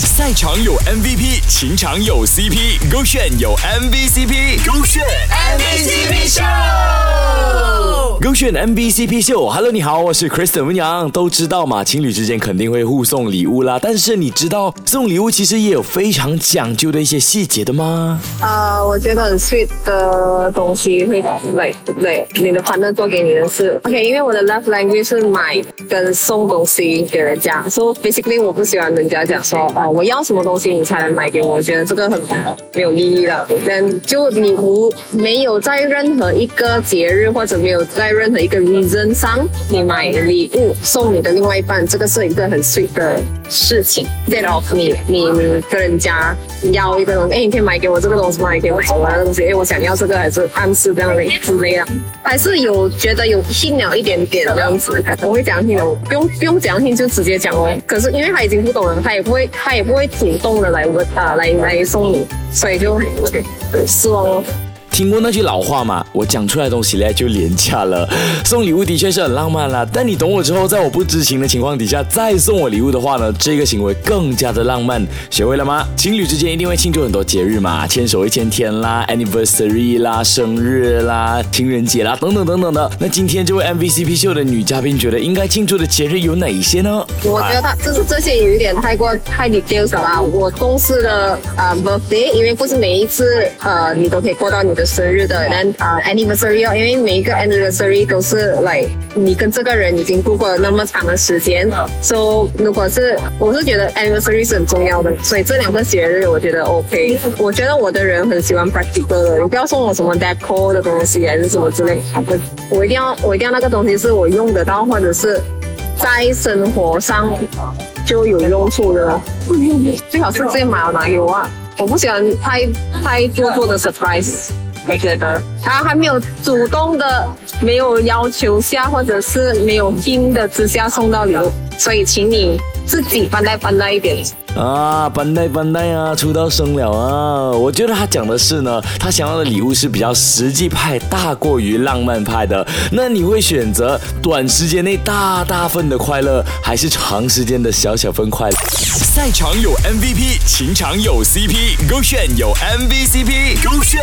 赛场有 MVP，情场有 CP，勾选有 MVCp，选 MVCp 秀，Hello，你好，我是 Kristen 温阳。都知道嘛，情侣之间肯定会互送礼物啦。但是你知道送礼物其实也有非常讲究的一些细节的吗？呃，我觉得很 sweet 的东西会对对不对？你的 partner 做给你的是，OK，因为我的 love language 是买跟送东西给人家，so basically 我不喜欢人家讲说哦，我要什么东西你才能买给我，我觉得这个很没有意义的。但就你无没有在任何一个节日或者没有在任任何一个 reason 上，你买礼物送你的另外一半，这个是一个很 sweet 的事情。Instead of 你你跟人家要一个东西，哎，你可以买给我这个东西吗？你可以买什么东西？哎，我想要这个，还是暗示这样的之类的，还是有觉得有信了一点点这样子。我会讲听的，不用不用讲听就直接讲哦。可是因为他已经不懂了，他也不会他也不会主动的来问啊来来送你，所以就失望哦。听过那句老话吗？我讲出来的东西呢就廉价了。送礼物的确是很浪漫啦，但你懂我之后，在我不知情的情况底下再送我礼物的话呢，这个行为更加的浪漫。学会了吗？情侣之间一定会庆祝很多节日嘛，牵手一千天啦，anniversary 啦，生日啦，情人节啦，等等等等的。那今天这位 MVCp 秀的女嘉宾觉得应该庆祝的节日有哪些呢？我觉得就是这些有一点太过太 details 了。我公司的呃 birthday，因为不是每一次呃你都可以过到你的。生日的，但啊 anniversary 哦，因为每一个 anniversary 都是来你跟这个人已经度过了那么长的时间，so 如果是我是觉得 anniversary 是很重要的，所以这两个节日我觉得 OK。我觉得我的人很喜欢 practical 的，你不要送我什么 decor 的东西还是什么之类，我我一定要我一定要那个东西是我用得到，或者是在生活上就有用处的，最好是自己买了拿给我啊！我不喜欢太太做作的 surprise。我觉得他还没有主动的，没有要求下，或者是没有拼的之下送到礼物，所以请你自己搬带搬带一点。啊，班带班带啊，出道生了啊！我觉得他讲的是呢，他想要的礼物是比较实际派，大过于浪漫派的。那你会选择短时间内大大份的快乐，还是长时间的小小份快乐？赛场有 MVP，情场有 CP，勾选有 MVCp，勾选